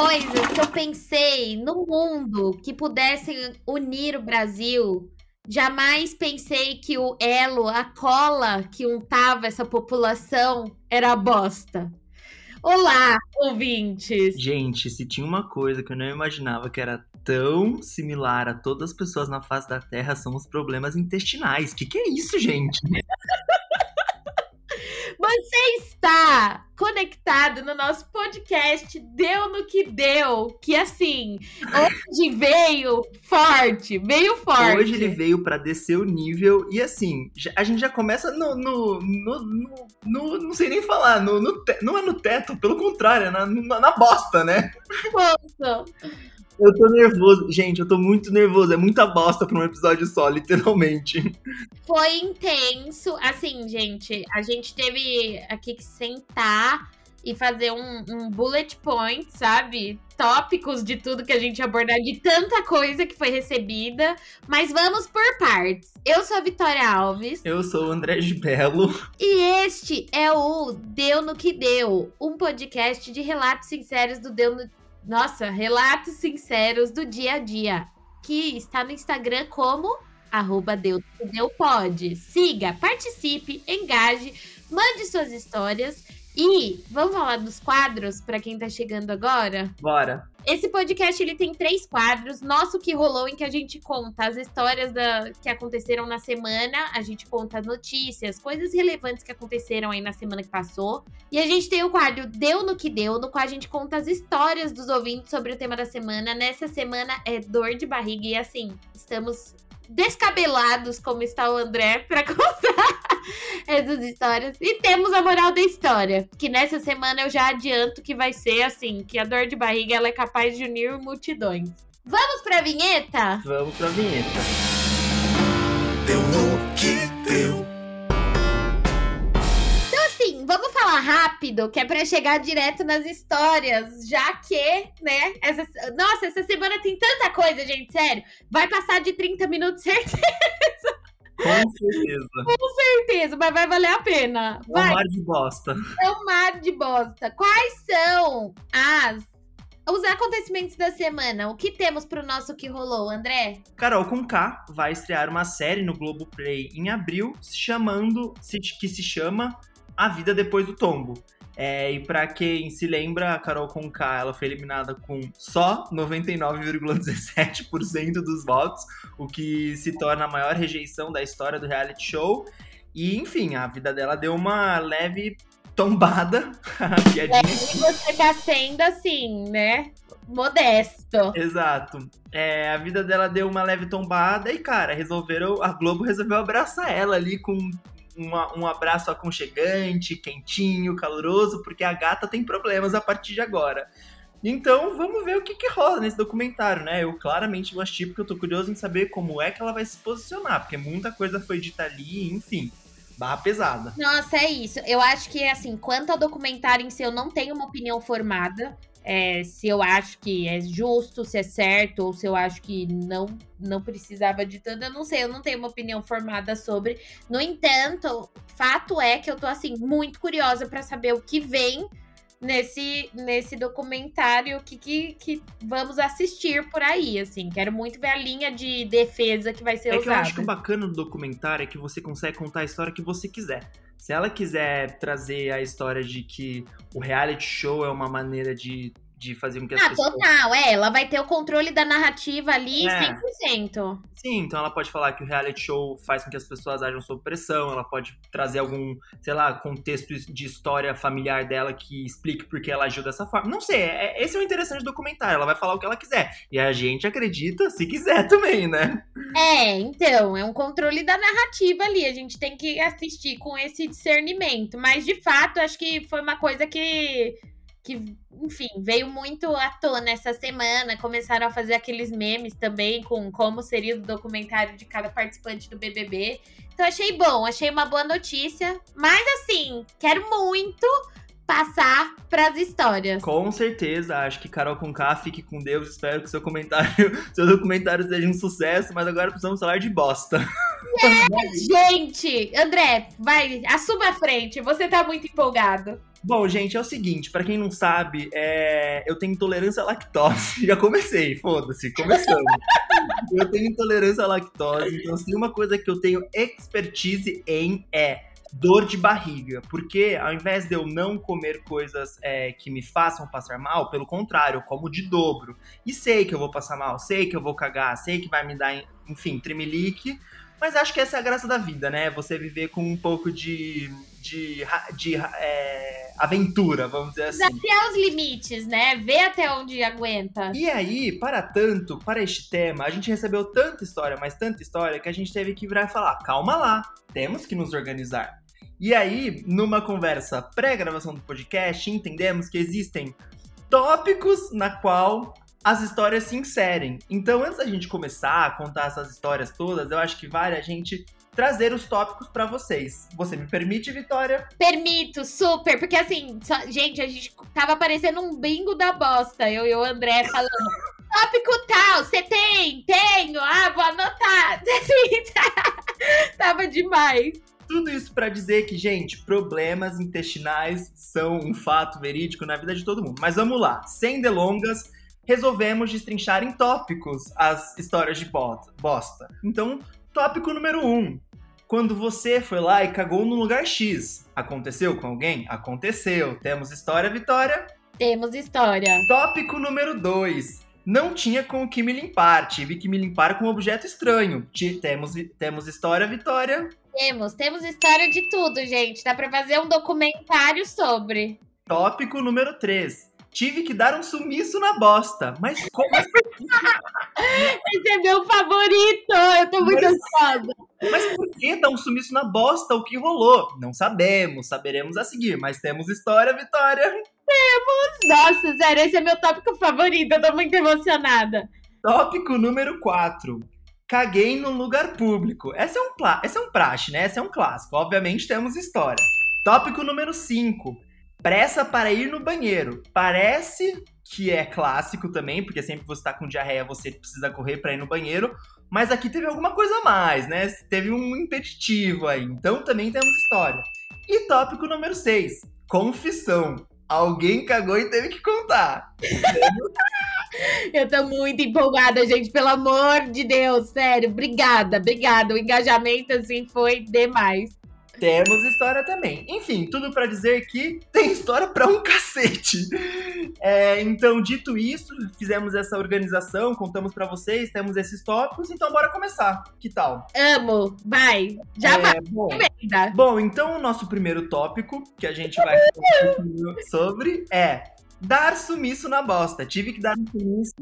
coisas que eu pensei no mundo que pudessem unir o Brasil, jamais pensei que o elo, a cola que untava essa população era bosta. Olá, ouvintes! Gente, se tinha uma coisa que eu não imaginava que era tão similar a todas as pessoas na face da Terra, são os problemas intestinais. Que que é isso, gente? Você está conectado no nosso podcast Deu no que deu, que assim, hoje veio forte, veio forte. Hoje ele veio para descer o nível e assim, a gente já começa no, no, no, no, no não sei nem falar, no, no te, não é no teto, pelo contrário, é na, na, na bosta, né? Nossa. Eu tô nervoso. Gente, eu tô muito nervoso. É muita bosta pra um episódio só, literalmente. Foi intenso. Assim, gente, a gente teve aqui que sentar e fazer um, um, bullet point, sabe? Tópicos de tudo que a gente abordar, de tanta coisa que foi recebida. Mas vamos por partes. Eu sou a Vitória Alves. Eu sou o André de Belo. E este é o Deu no Que Deu, um podcast de relatos sinceros do Deu no, nossa, relatos sinceros do dia a dia, que está no Instagram como arroba Deus Deu Pode. Siga, participe, engaje, mande suas histórias e vamos falar dos quadros para quem tá chegando agora? Bora. Esse podcast ele tem três quadros. Nosso que rolou em que a gente conta as histórias da, que aconteceram na semana, a gente conta notícias, coisas relevantes que aconteceram aí na semana que passou. E a gente tem o quadro Deu no que deu, no qual a gente conta as histórias dos ouvintes sobre o tema da semana. Nessa semana é dor de barriga e assim, estamos descabelados, como está o André, para contar essas histórias. E temos a moral da história, que nessa semana eu já adianto que vai ser assim, que a dor de barriga ela é capaz de unir multidões. Vamos pra vinheta? Vamos pra vinheta. Deu no que deu vamos falar rápido, que é para chegar direto nas histórias, já que, né? Essa, nossa, essa semana tem tanta coisa, gente, sério. Vai passar de 30 minutos, certeza. Com certeza. Com certeza, mas vai valer a pena. Vai. É um mar de bosta. É um mar de bosta. Quais são as os acontecimentos da semana, o que temos pro nosso que rolou, André? Carol com K vai estrear uma série no Globoplay em abril, chamando, que se chama a vida depois do tombo. É, e para quem se lembra, a Carol Conká ela foi eliminada com só 99,17% dos votos, o que se torna a maior rejeição da história do reality show. E, enfim, a vida dela deu uma leve tombada. Piadinha. É, você tá sendo assim, né? Modesto. Exato. É, a vida dela deu uma leve tombada e, cara, resolveram. A Globo resolveu abraçar ela ali com uma, um abraço aconchegante, quentinho, caloroso, porque a gata tem problemas a partir de agora. Então, vamos ver o que, que rola nesse documentário, né? Eu claramente vou assistir porque eu tô curioso em saber como é que ela vai se posicionar, porque muita coisa foi dita ali, enfim. Barra pesada. Nossa, é isso. Eu acho que, assim, quanto ao documentário em si, eu não tenho uma opinião formada é, se eu acho que é justo, se é certo, ou se eu acho que não, não precisava de tanto, eu não sei, eu não tenho uma opinião formada sobre. No entanto, fato é que eu tô assim muito curiosa para saber o que vem nesse, nesse documentário, o que, que, que, vamos assistir por aí, assim. Quero muito ver a linha de defesa que vai ser é usada. É que eu acho que o bacana do documentário é que você consegue contar a história que você quiser. Se ela quiser trazer a história de que o reality show é uma maneira de de fazer com que as ah, pessoas... total, é. Ela vai ter o controle da narrativa ali é. 100%. Sim, então ela pode falar que o reality show faz com que as pessoas ajam sob pressão, ela pode trazer algum, sei lá, contexto de história familiar dela que explique por que ela agiu dessa forma. Não sei, é, esse é o interessante do documentário, ela vai falar o que ela quiser. E a gente acredita se quiser também, né? É, então, é um controle da narrativa ali, a gente tem que assistir com esse discernimento. Mas, de fato, acho que foi uma coisa que que, enfim, veio muito à tona essa semana. Começaram a fazer aqueles memes também com como seria o documentário de cada participante do BBB. Então achei bom, achei uma boa notícia. Mas assim, quero muito passar pras histórias. Com certeza, acho que Carol Conká, fique com Deus, espero que seu comentário, seu documentário seja um sucesso, mas agora precisamos falar de bosta. É, gente! André, vai, assuma a frente, você tá muito empolgado. Bom, gente, é o seguinte, para quem não sabe, é... eu tenho intolerância à lactose. Já comecei, foda-se, começamos. eu tenho intolerância à lactose, então se uma coisa que eu tenho expertise em é dor de barriga. Porque ao invés de eu não comer coisas é, que me façam passar mal, pelo contrário, eu como de dobro. E sei que eu vou passar mal, sei que eu vou cagar, sei que vai me dar, enfim, tremelique. Mas acho que essa é a graça da vida, né? Você viver com um pouco de, de, de é, aventura, vamos dizer assim. Até os limites, né? Ver até onde aguenta. E aí, para tanto, para este tema, a gente recebeu tanta história, mas tanta história, que a gente teve que virar e falar: calma lá, temos que nos organizar. E aí, numa conversa pré-gravação do podcast, entendemos que existem tópicos na qual as histórias se inserem. Então, antes da gente começar a contar essas histórias todas, eu acho que vale a gente trazer os tópicos para vocês. Você me permite, Vitória? Permito, super, porque assim, só, gente, a gente tava parecendo um bingo da bosta, eu e o André falando. Tópico tal, você tem? Tenho, ah, vou anotar. Assim, tá, tava demais. Tudo isso para dizer que, gente, problemas intestinais são um fato verídico na vida de todo mundo. Mas vamos lá, sem delongas, resolvemos destrinchar em tópicos as histórias de bosta. Então, tópico número 1. Um, quando você foi lá e cagou no lugar X. Aconteceu com alguém? Aconteceu. Temos história, Vitória? Temos história. Tópico número 2. Não tinha com o que me limpar. Tive que me limpar com um objeto estranho. Temos, temos história, Vitória? Temos. Temos história de tudo, gente. Dá pra fazer um documentário sobre. Tópico número 3 tive que dar um sumiço na bosta. Mas como assim? Esse é meu favorito! Eu tô muito ansiosa. Mas por que dar um sumiço na bosta? O que rolou? Não sabemos, saberemos a seguir, mas temos história, Vitória. Temos! Nossa, sério, esse é meu tópico favorito, eu tô muito emocionada. Tópico número 4. Caguei num lugar público. Essa é um, pla... Essa é um praxe, né? Essa é um clássico. Obviamente temos história. Tópico número 5 pressa para ir no banheiro. Parece que é clássico também, porque sempre que você tá com diarreia, você precisa correr para ir no banheiro. Mas aqui teve alguma coisa a mais, né? Teve um impeditivo aí. Então também temos história. E tópico número 6. Confissão. Alguém cagou e teve que contar. Eu tô muito empolgada, gente. Pelo amor de Deus, sério. Obrigada, obrigada. O engajamento, assim, foi demais. Temos história também. Enfim, tudo para dizer que tem história para um cacete. É, então, dito isso, fizemos essa organização, contamos para vocês, temos esses tópicos, então bora começar. Que tal? Amo, vai. Já é, vai. Bom, bom, então o nosso primeiro tópico que a gente vai falar sobre é dar sumiço na bosta. Tive que dar um sumiço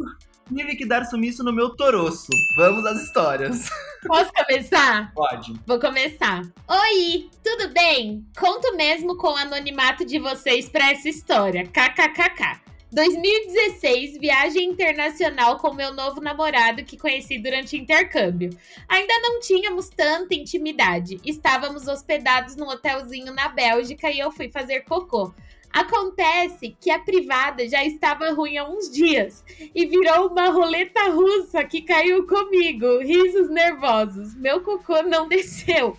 tive que dar sumiço no meu toroço. Vamos às histórias. Posso começar? Pode. Vou começar. Oi, tudo bem? Conto mesmo com o anonimato de vocês para essa história. KKKK. 2016, viagem internacional com meu novo namorado que conheci durante intercâmbio. Ainda não tínhamos tanta intimidade. Estávamos hospedados num hotelzinho na Bélgica e eu fui fazer cocô. Acontece que a privada já estava ruim há uns dias e virou uma roleta russa que caiu comigo. Risos nervosos. Meu cocô não desceu.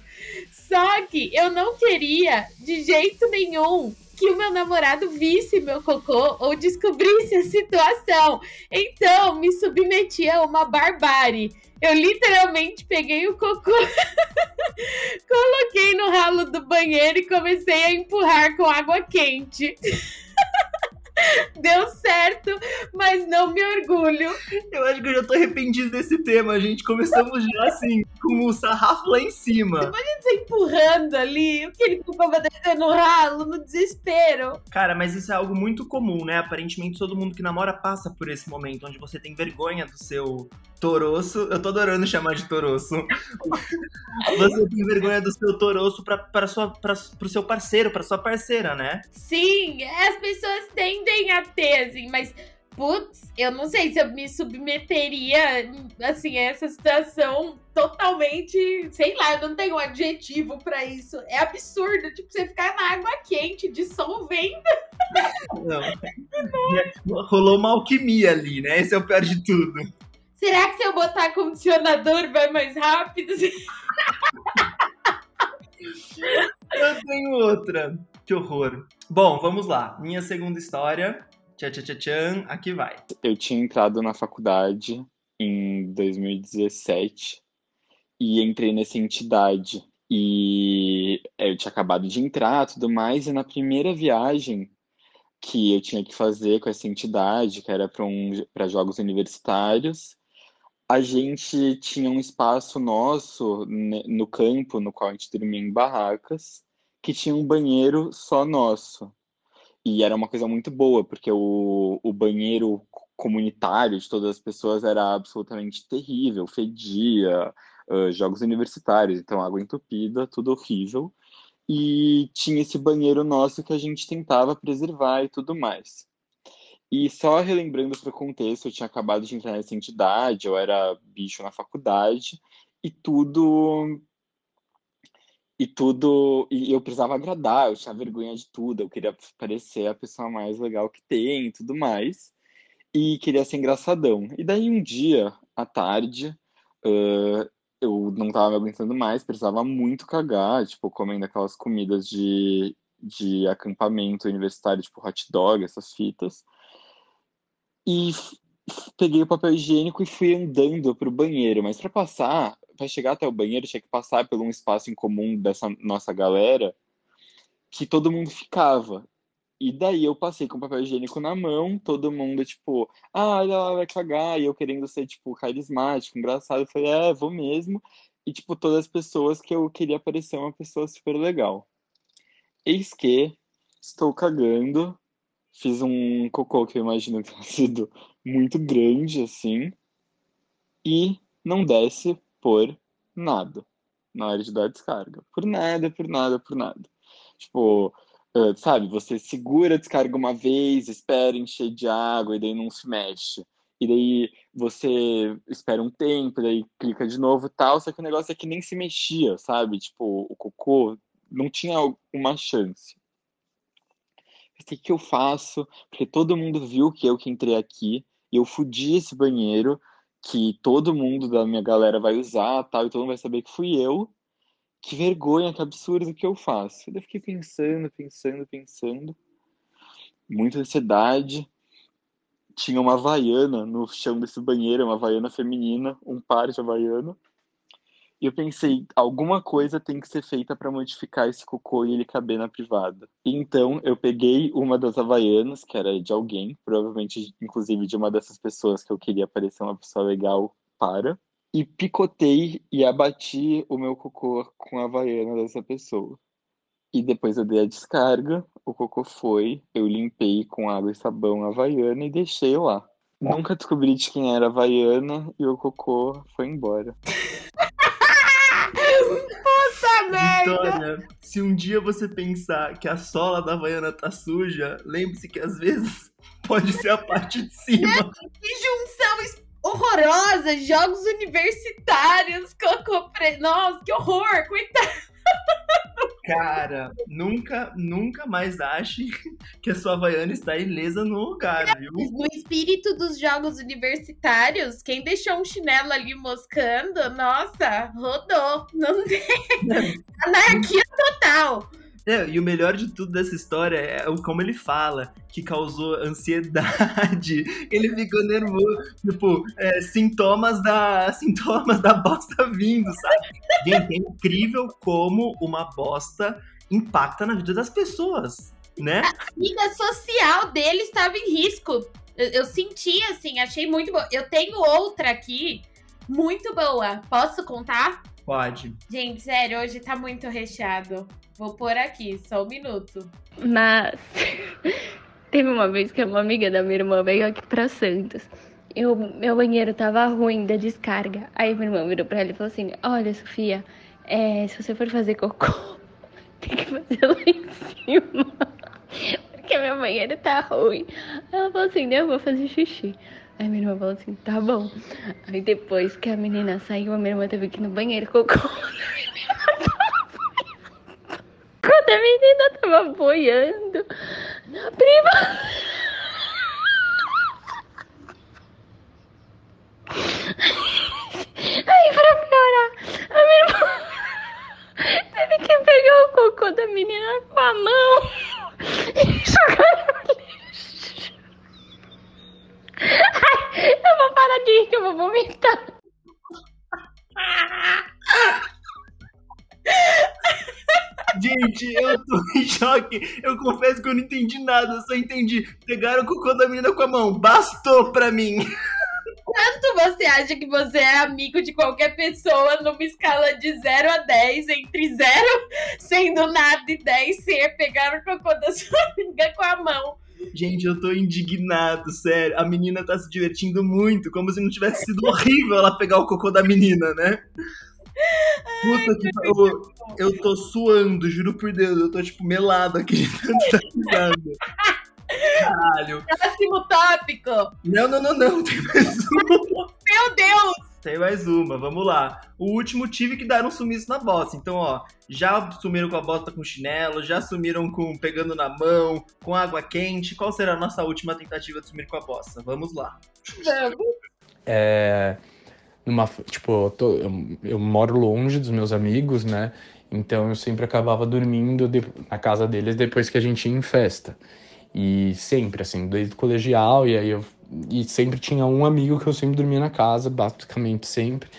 Só que eu não queria de jeito nenhum que o meu namorado visse meu cocô ou descobrisse a situação. Então, me submeti a uma barbárie. Eu literalmente peguei o cocô, coloquei no ralo do banheiro e comecei a empurrar com água quente. Deu certo, mas não me orgulho. Eu acho que eu já tô arrependido desse tema, gente. Começamos já assim, com o sarrafo lá em cima. Imagina você empurrando ali, o que ele ficava descendo no ralo, no desespero. Cara, mas isso é algo muito comum, né? Aparentemente todo mundo que namora passa por esse momento, onde você tem vergonha do seu toroço. Eu tô adorando chamar de toroço. você tem vergonha do seu toroço pra, pra sua, pra, pro seu parceiro, pra sua parceira, né? Sim, as pessoas tendem a ter, assim, mas putz, eu não sei se eu me submeteria, assim, a essa situação totalmente, sei lá, eu não tenho um adjetivo para isso. É absurdo, tipo, você ficar na água quente, dissolvendo. Não. Rolou uma alquimia ali, né? Esse é o pior de tudo. Será que se eu botar condicionador vai mais rápido? eu tenho outra. Que horror. Bom, vamos lá. Minha segunda história. Tchan, tchan, tchan. Aqui vai. Eu tinha entrado na faculdade em 2017 e entrei nessa entidade. E eu tinha acabado de entrar tudo mais, e na primeira viagem que eu tinha que fazer com essa entidade, que era para um, jogos universitários, a gente tinha um espaço nosso no campo, no qual a gente dormia em barracas, que tinha um banheiro só nosso. E era uma coisa muito boa, porque o, o banheiro comunitário de todas as pessoas era absolutamente terrível, fedia, jogos universitários, então água entupida, tudo horrível. E tinha esse banheiro nosso que a gente tentava preservar e tudo mais. E só relembrando para o contexto, eu tinha acabado de entrar nessa entidade, eu era bicho na faculdade, e tudo. E tudo. E eu precisava agradar, eu tinha vergonha de tudo, eu queria parecer a pessoa mais legal que tem e tudo mais. E queria ser engraçadão. E daí um dia, à tarde, uh, eu não tava me aguentando mais, precisava muito cagar, tipo, comendo aquelas comidas de, de acampamento universitário, tipo hot dog, essas fitas. E peguei o papel higiênico e fui andando pro banheiro, mas para passar, para chegar até o banheiro, tinha que passar por um espaço em comum dessa nossa galera que todo mundo ficava. E daí eu passei com papel higiênico na mão, todo mundo, tipo, ah, ela vai cagar, e eu querendo ser, tipo, carismático, engraçado. Eu falei, é, vou mesmo. E, tipo, todas as pessoas que eu queria parecer uma pessoa super legal. Eis que estou cagando, fiz um cocô que eu imagino que tenha sido muito grande, assim, e não desce por nada na hora de dar descarga. Por nada, por nada, por nada. Tipo, Uh, sabe, você segura descarga uma vez, espera encher de água e daí não se mexe. E daí você espera um tempo, daí clica de novo tal, só que o negócio é que nem se mexia, sabe? Tipo, o cocô não tinha uma chance. o que eu faço? Porque todo mundo viu que eu que entrei aqui e eu fudi esse banheiro que todo mundo da minha galera vai usar, tal, e todo mundo vai saber que fui eu que vergonha, que absurdo que eu faço. Eu fiquei pensando, pensando, pensando. Muita ansiedade. Tinha uma havaiana no chão desse banheiro, uma havaiana feminina, um par de havaiana. E eu pensei, alguma coisa tem que ser feita para modificar esse cocô e ele caber na privada. Então eu peguei uma das havaianas, que era de alguém, provavelmente inclusive de uma dessas pessoas que eu queria parecer uma pessoa legal para e picotei e abati o meu cocô com a havaiana dessa pessoa. E depois eu dei a descarga, o cocô foi, eu limpei com água e sabão a havaiana e deixei lá. Nunca descobri de quem era a havaiana e o cocô foi embora. Puta merda! Vitória, se um dia você pensar que a sola da Havaiana tá suja, lembre-se que às vezes pode ser a parte de cima. Que junção horrorosa, jogos universitários, cocô preto. Nossa, que horror, coitado. Cara, nunca, nunca mais ache que a sua Havaiana está ilesa no lugar, viu? No espírito dos jogos universitários, quem deixou um chinelo ali moscando, nossa, rodou. Não tem. Anarquia total. É, e o melhor de tudo dessa história é o como ele fala, que causou ansiedade. Ele ficou nervoso, tipo, é, sintomas da sintomas da bosta vindo, sabe? Gente, é incrível como uma bosta impacta na vida das pessoas, né? A vida social dele estava em risco. Eu, eu senti, assim, achei muito bom. Eu tenho outra aqui, muito boa. Posso contar? Pode. Gente, sério, hoje tá muito recheado. Vou pôr aqui, só um minuto. Mas teve uma vez que uma amiga da minha irmã veio aqui pra Santos. E o meu banheiro tava ruim da descarga. Aí minha irmã virou pra ela e falou assim: Olha, Sofia, é, se você for fazer cocô, tem que fazer lá em cima. Porque meu banheiro tá ruim. Ela falou assim, eu vou fazer xixi. Aí minha irmã falou assim, tá bom. Aí depois que a menina saiu, a minha irmã teve que ir no banheiro, cocô. Quando a menina tava boiando na prima. Aí pra piorar, a minha irmã teve que pegar o cocô da menina com a mão e jogar no lixo. Ai, eu vou parar de rir que eu vou vomitar. Gente, eu tô em choque. Eu confesso que eu não entendi nada. Eu só entendi. Pegaram o cocô da menina com a mão. Bastou pra mim. Quanto você acha que você é amigo de qualquer pessoa numa escala de 0 a 10, entre 0 sendo nada e 10 ser pegar o cocô da sua amiga com a mão? Gente, eu tô indignado, sério. A menina tá se divertindo muito, como se não tivesse sido horrível ela pegar o cocô da menina, né? Puta que pariu. Eu tô suando, juro por Deus. Eu tô, tipo, melado aqui tá. Caralho. Próximo tópico. Não, não, não, não. Tem mais uma. Meu Deus! Tem mais uma, vamos lá. O último tive que dar um sumiço na bosta. Então, ó, já sumiram com a bosta com chinelo, já sumiram com pegando na mão, com água quente. Qual será a nossa última tentativa de sumir com a bosta? Vamos lá. É, numa, tipo, eu, tô- eu- eu moro longe dos meus amigos, né? Então eu sempre acabava dormindo na casa deles depois que a gente ia em festa. E sempre, assim, desde o colegial, e aí eu. E sempre tinha um amigo que eu sempre dormia na casa, basicamente sempre.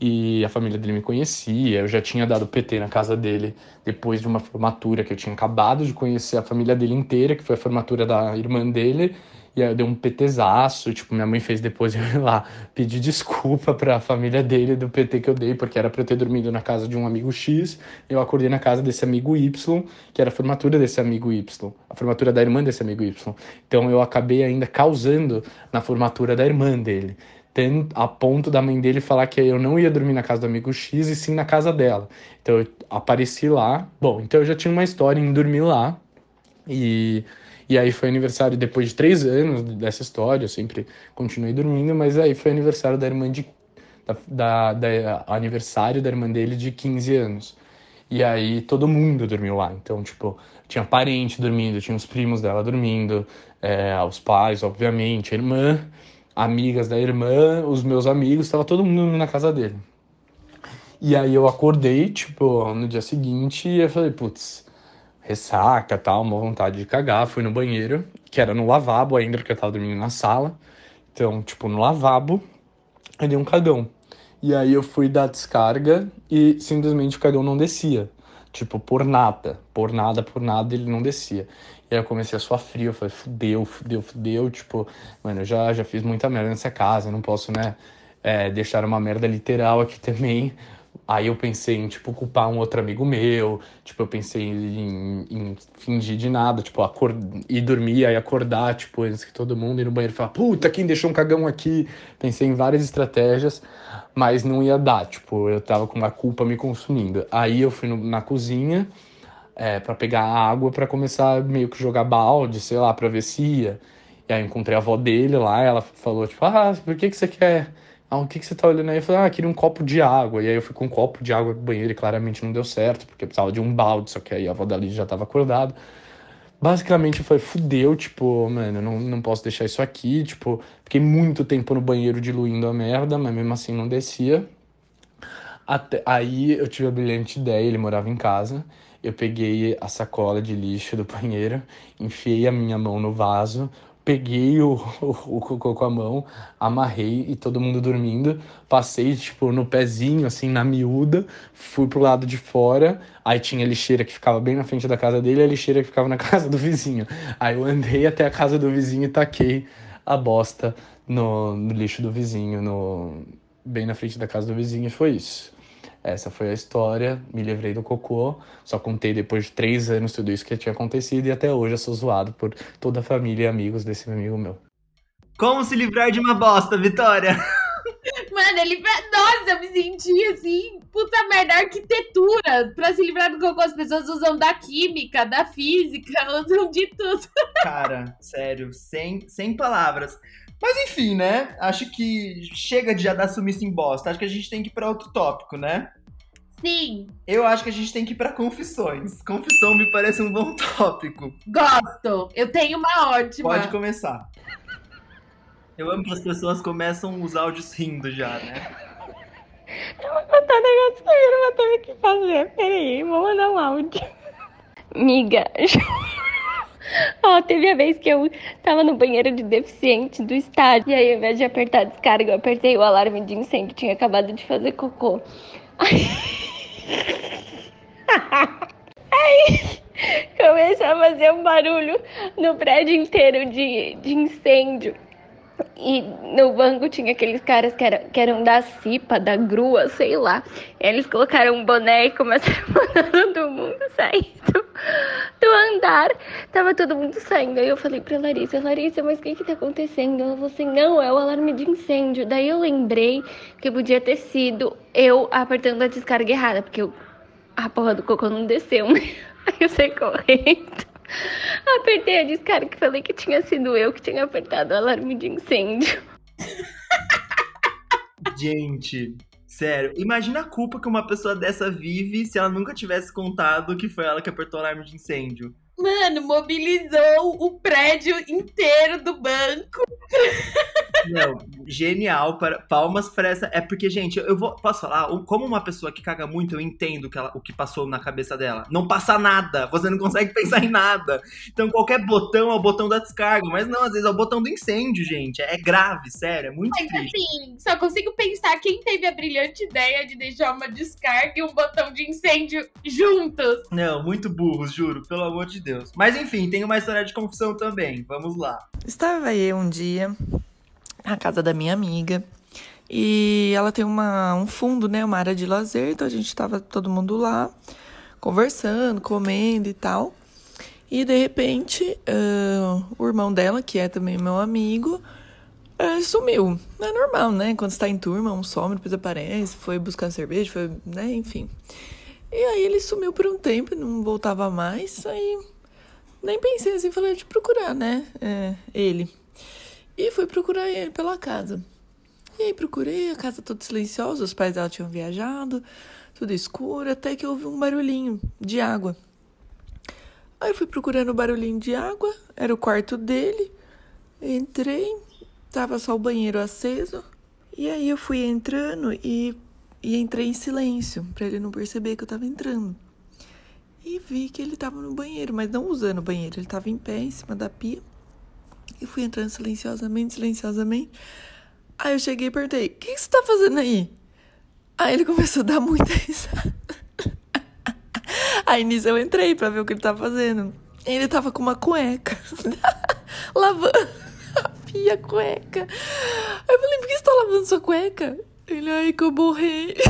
E a família dele me conhecia, eu já tinha dado PT na casa dele depois de uma formatura que eu tinha acabado de conhecer a família dele inteira, que foi a formatura da irmã dele. E aí eu dei um PTzaço, tipo, minha mãe fez depois eu ir lá pedir desculpa pra família dele do PT que eu dei, porque era pra eu ter dormido na casa de um amigo X, eu acordei na casa desse amigo Y, que era a formatura desse amigo Y, a formatura da irmã desse amigo Y. Então eu acabei ainda causando na formatura da irmã dele, a ponto da mãe dele falar que eu não ia dormir na casa do amigo X e sim na casa dela. Então eu apareci lá, bom, então eu já tinha uma história em dormir lá, e e aí foi aniversário, depois de três anos dessa história, eu sempre continuei dormindo, mas aí foi aniversário da irmã de. Da, da, da- aniversário da irmã dele de 15 anos. E aí todo mundo dormiu lá. Então, tipo, tinha parente dormindo, tinha os primos dela dormindo, é, os pais, obviamente, a irmã, amigas da irmã, os meus amigos, tava todo mundo na casa dele. E aí eu acordei, tipo, no dia seguinte, e eu falei, putz, ressaca, tal, uma vontade de cagar, fui no banheiro, que era no lavabo ainda, porque eu tava dormindo na sala. Então, tipo, no lavabo, eu dei um cagão. E aí eu fui dar descarga e simplesmente o cagão não descia. Tipo, por nada, por nada, por nada, ele não descia. E aí eu comecei a suar frio, eu falei, fudeu, fudeu, fudeu. Tipo, mano, eu já, já fiz muita merda nessa casa, eu não posso, né, é, deixar uma merda literal aqui também. Aí eu pensei em, tipo, culpar um outro amigo meu. Tipo, eu pensei em, em fingir de nada. Tipo, acor ir dormir, aí acordar, tipo, antes que todo mundo ir no banheiro e falar, puta, quem deixou um cagão aqui? Pensei em várias estratégias, mas não ia dar. Tipo, eu tava com a culpa me consumindo. Aí eu fui no- na cozinha é, para pegar água para começar meio que jogar balde, sei lá, pra ver se ia. E aí encontrei a avó dele lá, ela falou, tipo, ah, por que que você quer? Ah, o que que você tá olhando aí? Eu falei, ah, queria um copo de água. E aí eu fui com um copo de água pro banheiro e claramente não deu certo, porque precisava de um balde, só que aí a avó da Lidia já tava acordada. Basicamente falei, fudeu, tipo, mano, não, não posso deixar isso aqui, tipo, fiquei muito tempo no banheiro diluindo a merda, mas mesmo assim não descia. Até, aí eu tive a brilhante ideia, ele morava em casa, eu peguei a sacola de lixo do banheiro, enfiei a minha mão no vaso, peguei o, o, o cocô com a mão, amarrei e todo mundo dormindo, passei, tipo, no pezinho, assim, na miúda, fui pro lado de fora, aí tinha a lixeira que ficava bem na frente da casa dele e a lixeira que ficava na casa do vizinho. Aí eu andei até a casa do vizinho e taquei a bosta no, no lixo do vizinho, no, bem na frente da casa do vizinho, e foi isso. Essa foi a história, me livrei do cocô, só contei depois de três anos tudo isso que tinha acontecido e até hoje eu sou zoado por toda a família e amigos desse amigo meu. Como se livrar de uma bosta, Vitória? Mano, ele. Nossa, eu me senti assim, puta merda, arquitetura. Pra se livrar do cocô, as pessoas usam da química, da física, usam de tudo. Cara, sério, sem, sem palavras. Mas enfim, né? Acho que chega de já dar sumiço em bosta. Acho que a gente tem que ir pra outro tópico, né? Sim, Eu acho que a gente tem que ir pra confissões. Confissão me parece um bom tópico. gosto. Eu tenho uma ótima. Pode começar. Eu amo que as pessoas começam os áudios rindo já, né? Eu vou contar um negócio que eu não ter que fazer. Peraí, vou mandar um áudio. Miga, ó, teve a vez que eu tava no banheiro de deficiente do estádio. E aí, ao invés de apertar a descarga, eu apertei o alarme de incêndio. Tinha acabado de fazer cocô. Aí, começou a fazer um barulho no prédio inteiro de, de incêndio. E no banco tinha aqueles caras que, era, que eram da CIPA, da grua, sei lá. Eles colocaram um boné e começaram a mandar todo mundo sair do, do andar. Tava todo mundo saindo. Aí eu falei pra Larissa, Larissa, mas o que que tá acontecendo? Ela falou assim, não, é o alarme de incêndio. Daí eu lembrei que podia ter sido eu apertando a descarga errada, porque eu, a porra do cocô não desceu. né? Aí eu saí correndo. Apertei a descarga e falei que tinha sido eu que tinha apertado o alarme de incêndio. Gente, sério, imagina a culpa que uma pessoa dessa vive se ela nunca tivesse contado que foi ela que apertou o alarme de incêndio. Mano, mobilizou o prédio inteiro do banco. Não, genial. Para, palmas para essa. É porque, gente, eu vou. Posso falar? Como uma pessoa que caga muito, eu entendo que ela- o que passou na cabeça dela. Não passa nada. Você não consegue pensar em nada. Então, qualquer botão é o botão da descarga. Mas não, às vezes é o botão do incêndio, gente. É grave, sério. É muito Mas triste. assim, só consigo pensar quem teve a brilhante ideia de deixar uma descarga e um botão de incêndio juntos. Não, muito burros, juro. Pelo amor de Deus. Mas enfim, tem uma história de confusão também. Vamos lá. Estava eu um dia na casa da minha amiga e ela tem uma, um fundo, né? Uma área de lazer, então a gente estava todo mundo lá conversando, comendo e tal. E de repente, ah, o irmão dela, que é também meu amigo, ah, sumiu. É normal, né? Quando você tá em turma, um some, depois aparece, foi buscar cerveja, foi, né? Enfim. E aí ele sumiu por um tempo, não voltava mais, aí nem pensei assim, falei, eu procurar, né? É, ele. E fui procurar ele pela casa. E aí procurei, a casa toda silenciosa, os pais dela tinham viajado, tudo escuro, até que eu ouvi um barulhinho de água. Aí fui procurando o barulhinho de água, era o quarto dele. Entrei, tava só o banheiro aceso. E aí eu fui entrando e, e entrei em silêncio, pra ele não perceber que eu tava entrando. E vi que ele tava no banheiro, mas não usando o banheiro, ele tava em pé em cima da pia. E fui entrando silenciosamente, silenciosamente. Aí eu cheguei e perguntei: O que você tá fazendo aí? Aí ele começou a dar muita risada. Aí nisso eu entrei pra ver o que ele tava fazendo. Ele tava com uma cueca, lavando a pia cueca. Aí eu falei: Por que você tá lavando sua cueca? Ele, ai, que eu borrei.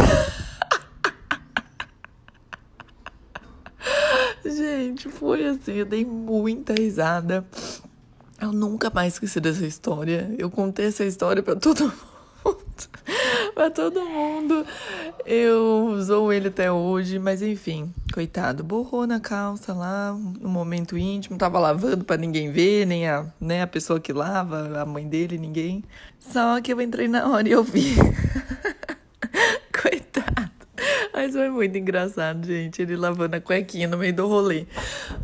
Gente, foi assim, eu dei muita risada. Eu nunca mais esqueci dessa história. Eu contei essa história pra todo mundo. pra todo mundo. Eu usou ele até hoje, mas enfim, coitado, borrou na calça lá, no momento íntimo, tava lavando pra ninguém ver, nem a, né, a pessoa que lava, a mãe dele, ninguém. Só que eu entrei na hora e eu vi. Coitado. Mas foi muito engraçado, gente. Ele lavando a cuequinha no meio do rolê.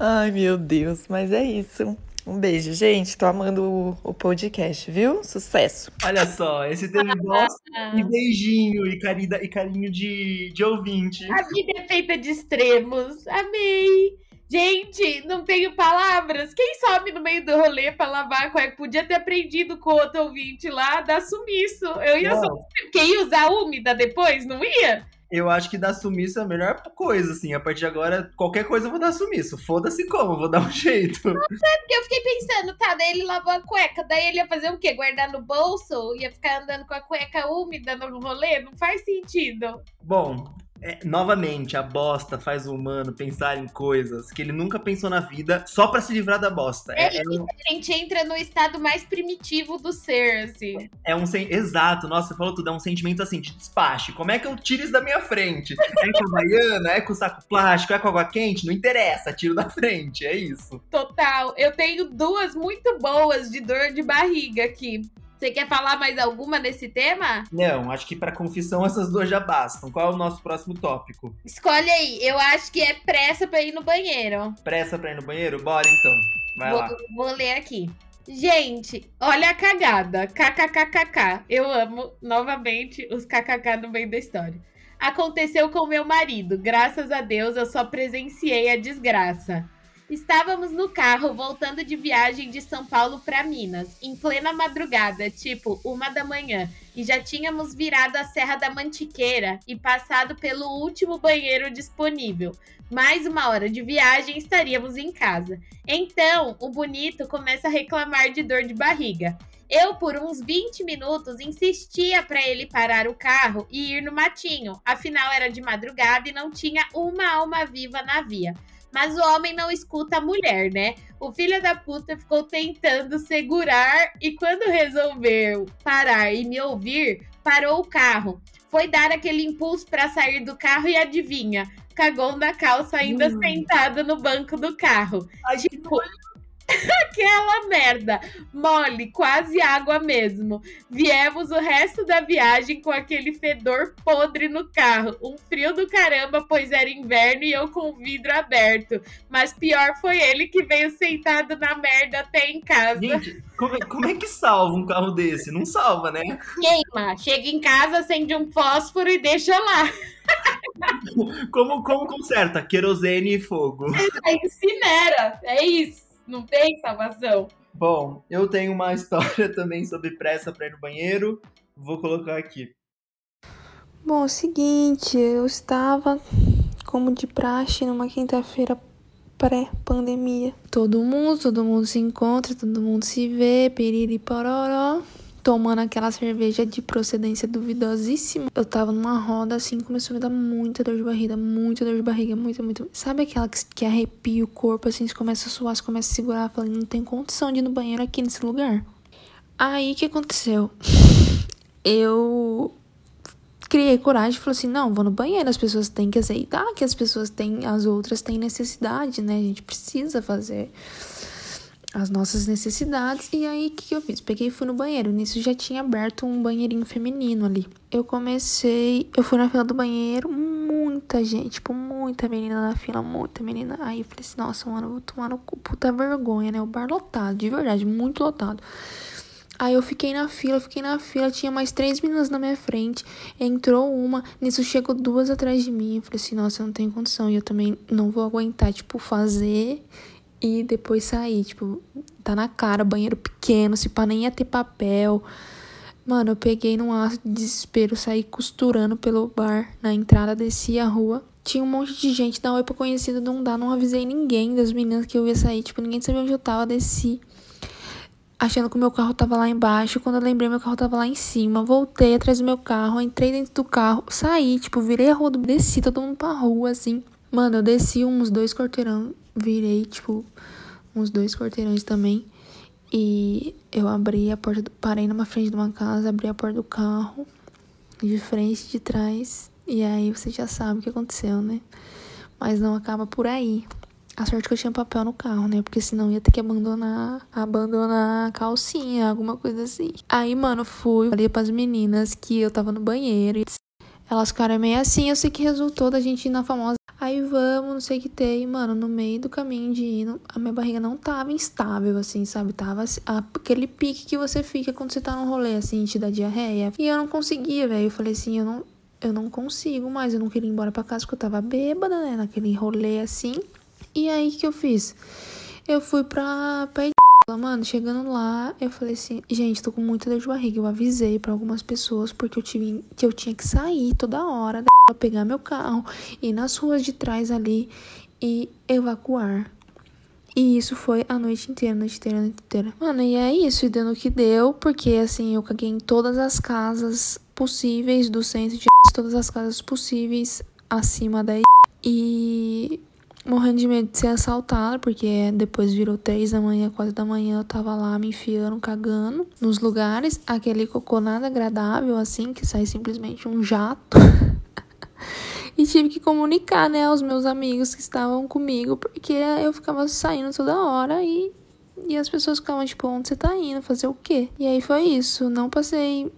Ai, meu Deus. Mas é isso. Um beijo, gente. Tô amando o, o podcast, viu? Sucesso. Olha só, esse teve bosta e beijinho e carinho, e carinho de, de ouvinte. A vida é feita de extremos. Amei. Gente, não tenho palavras. Quem sobe no meio do rolê pra lavar a cueca? Podia ter aprendido com outro ouvinte lá, dar sumiço. Eu ia só... Quem ia usar úmida depois, não ia? Eu acho que dar sumiço é a melhor coisa, assim. A partir de agora, qualquer coisa eu vou dar sumiço. Foda-se como, vou dar um jeito. Porque eu fiquei pensando, tá, daí ele lavou a cueca, daí ele ia fazer o quê? Guardar no bolso? Ia ficar andando com a cueca úmida no rolê? Não faz sentido. Bom, É, novamente, a bosta faz o humano pensar em coisas que ele nunca pensou na vida só para se livrar da bosta. É, é, é um... a gente entra no estado mais primitivo do ser, assim. É um sen... exato, nossa, você falou tudo, é um sentimento assim de despache. Como é que eu tiro isso da minha frente? É com a baiana, é com o saco plástico, é com água quente, não interessa, tiro da frente, é isso. Total. Eu tenho duas muito boas de dor de barriga aqui. Você quer falar mais alguma nesse tema? Não, acho que para confissão essas duas já bastam. Qual é o nosso próximo tópico? Escolhe aí. Eu acho que é pressa para ir no banheiro. Pressa para ir no banheiro? Bora então. Vai vou, lá. Vou ler aqui. Gente, olha a cagada. KKKKK. Eu amo novamente os KKK no meio da história. Aconteceu com meu marido. Graças a Deus eu só presenciei a desgraça. Estávamos no carro voltando de viagem de São Paulo para Minas, em plena madrugada, tipo uma da manhã, e já tínhamos virado a Serra da Mantiqueira e passado pelo último banheiro disponível. Mais uma hora de viagem estaríamos em casa. Então, o bonito começa a reclamar de dor de barriga. Eu, por uns 20 minutos, insistia para ele parar o carro e ir no matinho. Afinal, era de madrugada e não tinha uma alma viva na via. Mas o homem não escuta a mulher, né? O filho da puta ficou tentando segurar e quando resolveu parar e me ouvir, parou o carro. Foi dar aquele impulso para sair do carro e adivinha, cagou na calça ainda hum. sentado no banco do carro. Ai, tipo, Aquela merda, mole, quase água mesmo. Viemos o resto da viagem com aquele fedor podre no carro. Um frio do caramba, pois era inverno e eu com o vidro aberto. Mas pior foi ele que veio sentado na merda até em casa. Gente, como, é, como é que salva um carro desse? Não salva, né? Queima. Chega em casa, acende um fósforo e deixa lá. Como, como conserta? Querosene e fogo. É, incinera. É isso. Não tem salvação. Bom, eu tenho uma história também sobre pressa para ir no banheiro. Vou colocar aqui. Bom, é o seguinte, eu estava como de praxe numa quinta-feira pré-pandemia. Todo mundo, todo mundo se encontra, todo mundo se vê, piriri pororó tomando aquela cerveja de procedência duvidosíssima. Eu tava numa roda assim, começou a me dar muita dor de barriga, muita dor de barriga, muito, muito. Sabe aquela que, que arrepia o corpo assim, você começa a suar, você começa a segurar, falando, não tem condição de ir no banheiro aqui nesse lugar. Aí o que aconteceu? Eu criei coragem e falei assim: não, vou no banheiro, as pessoas têm que aceitar que as pessoas têm, as outras têm necessidade, né? A gente precisa fazer as nossas necessidades. E aí, o que, eu fiz? Peguei e fui no banheiro. Nisso já tinha aberto um banheirinho feminino ali. Eu comecei, eu fui na fila do banheiro, muita gente, tipo, muita menina na fila, muita menina. Aí eu falei assim, nossa, mano, eu vou tomar no cu, puta vergonha, né? O bar lotado, de verdade, muito lotado. Aí eu fiquei na fila, fiquei na fila, tinha mais três meninas na minha frente. Entrou uma, nisso chegou duas atrás de mim. Eu falei assim, nossa, eu não tenho condição. E eu também não vou aguentar, tipo, fazer e depois sair. Tipo, tá na cara, banheiro pequeno, se pá, nem ia ter papel. Mano, eu peguei num aço de desespero, saí costurando pelo bar na entrada, desci a rua. Tinha um monte de gente da oi pra conhecida, não dá, não avisei ninguém das meninas que eu ia sair. Tipo, ninguém sabia onde eu tava, desci. Achando que o meu carro tava lá embaixo. Quando eu lembrei, meu carro tava lá em cima. Voltei atrás do meu carro, entrei dentro do carro, saí, tipo, virei a rua, desci todo mundo pra rua, assim. Mano, eu desci uns dois quarteirão, virei, tipo, uns dois quarteirões também. E eu abri a porta, do, parei numa frente de uma casa, abri a porta do carro, de frente, de trás. E aí você já sabe o que aconteceu, né? Mas não acaba por aí. A sorte que eu tinha papel no carro, né? Porque senão ia ter que abandonar, abandonar a calcinha, alguma coisa assim. Aí, mano, fui, falei pras meninas que eu tava no banheiro. Elas ficaram meio assim, eu sei que resultou da gente ir na famosa Aí vamos, não sei o que tem, mano, no meio do caminho de ir, a minha barriga não tava instável, assim, sabe? Tava aquele pique que você fica quando você tá num rolê, assim, te dá diarreia. E eu não conseguia, velho. Eu falei assim, eu não, eu não consigo mais, eu não queria ir embora pra casa porque eu tava bêbada, né? Naquele rolê assim. E aí, o que eu fiz? Eu fui pra, pra Mano, chegando lá, eu falei assim, gente, tô com muita dor de barriga. Eu avisei para algumas pessoas porque eu tive que eu tinha que sair toda hora pra pegar meu carro, ir nas ruas de trás ali e evacuar. E isso foi a noite inteira, noite inteira, noite inteira. Mano, e é isso, e dando o que deu, porque assim, eu caguei em todas as casas possíveis do centro de todas as casas possíveis acima da e morrendo de medo de ser assaltada, porque depois virou três da manhã, quatro da manhã, eu tava lá me enfiando, cagando nos lugares, aquele cocô nada agradável, assim, que sai simplesmente um jato. e tive que comunicar, né, aos meus amigos que estavam comigo, porque eu ficava saindo toda hora e, e as pessoas ficavam tipo, onde você tá indo? Fazer o quê? E aí foi isso, não passei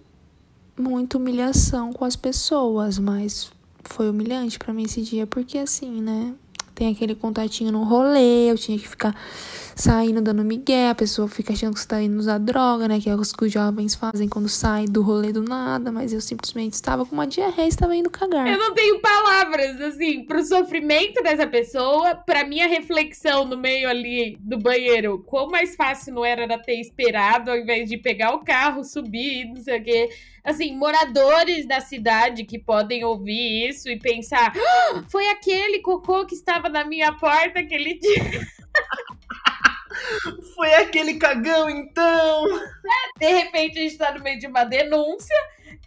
muita humilhação com as pessoas, mas foi humilhante para mim esse dia, porque assim, né, tem aquele contatinho no rolê, eu tinha que ficar saindo dando migué, a pessoa fica achando que você tá indo usar droga, né? Que é o que os jovens fazem quando saem do rolê do nada, mas eu simplesmente estava com uma diarreia e estava indo cagar. Eu não tenho palavras, assim, pro sofrimento dessa pessoa, pra minha reflexão no meio ali do banheiro, quão mais fácil não era ter esperado ao invés de pegar o carro, subir, não sei o quê assim, moradores da cidade que podem ouvir isso e pensar: ah, foi aquele cocô que estava na minha porta aquele dia. Foi aquele cagão, então! De repente a gente tá no meio de uma denúncia.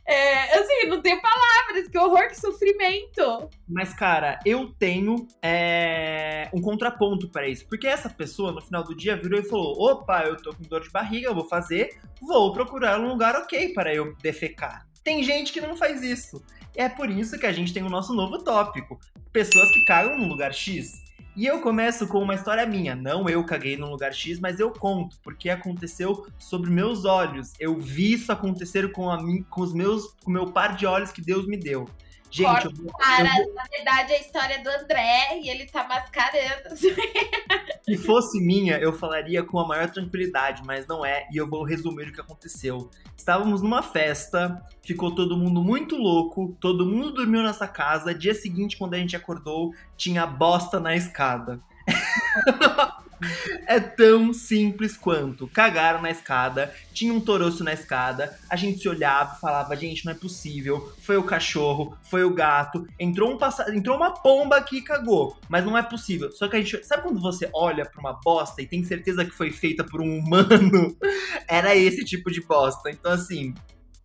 É, assim, não tenho palavras, que horror, que sofrimento. Mas, cara, eu tenho é, um contraponto para isso. Porque essa pessoa, no final do dia, virou e falou: opa, eu tô com dor de barriga, eu vou fazer, vou procurar um lugar ok para eu defecar. Tem gente que não faz isso. É por isso que a gente tem o nosso novo tópico: pessoas que cagam no lugar X. E eu começo com uma história minha. Não eu caguei num lugar X, mas eu conto, porque aconteceu sobre meus olhos. Eu vi isso acontecer com, a, com os meus, com o meu par de olhos que Deus me deu. Gente, eu vou, Cara, eu vou... na verdade é a história do André e ele tá mascarando. Se fosse minha, eu falaria com a maior tranquilidade, mas não é, e eu vou resumir o que aconteceu. Estávamos numa festa, ficou todo mundo muito louco, todo mundo dormiu nessa casa. Dia seguinte, quando a gente acordou, tinha bosta na escada. É tão simples quanto. Cagaram na escada, tinha um toroço na escada, a gente se olhava e falava, gente, não é possível. Foi o cachorro, foi o gato, entrou um passa... entrou uma pomba aqui e cagou. Mas não é possível. Só que a gente. Sabe quando você olha pra uma bosta e tem certeza que foi feita por um humano? Era esse tipo de bosta. Então, assim,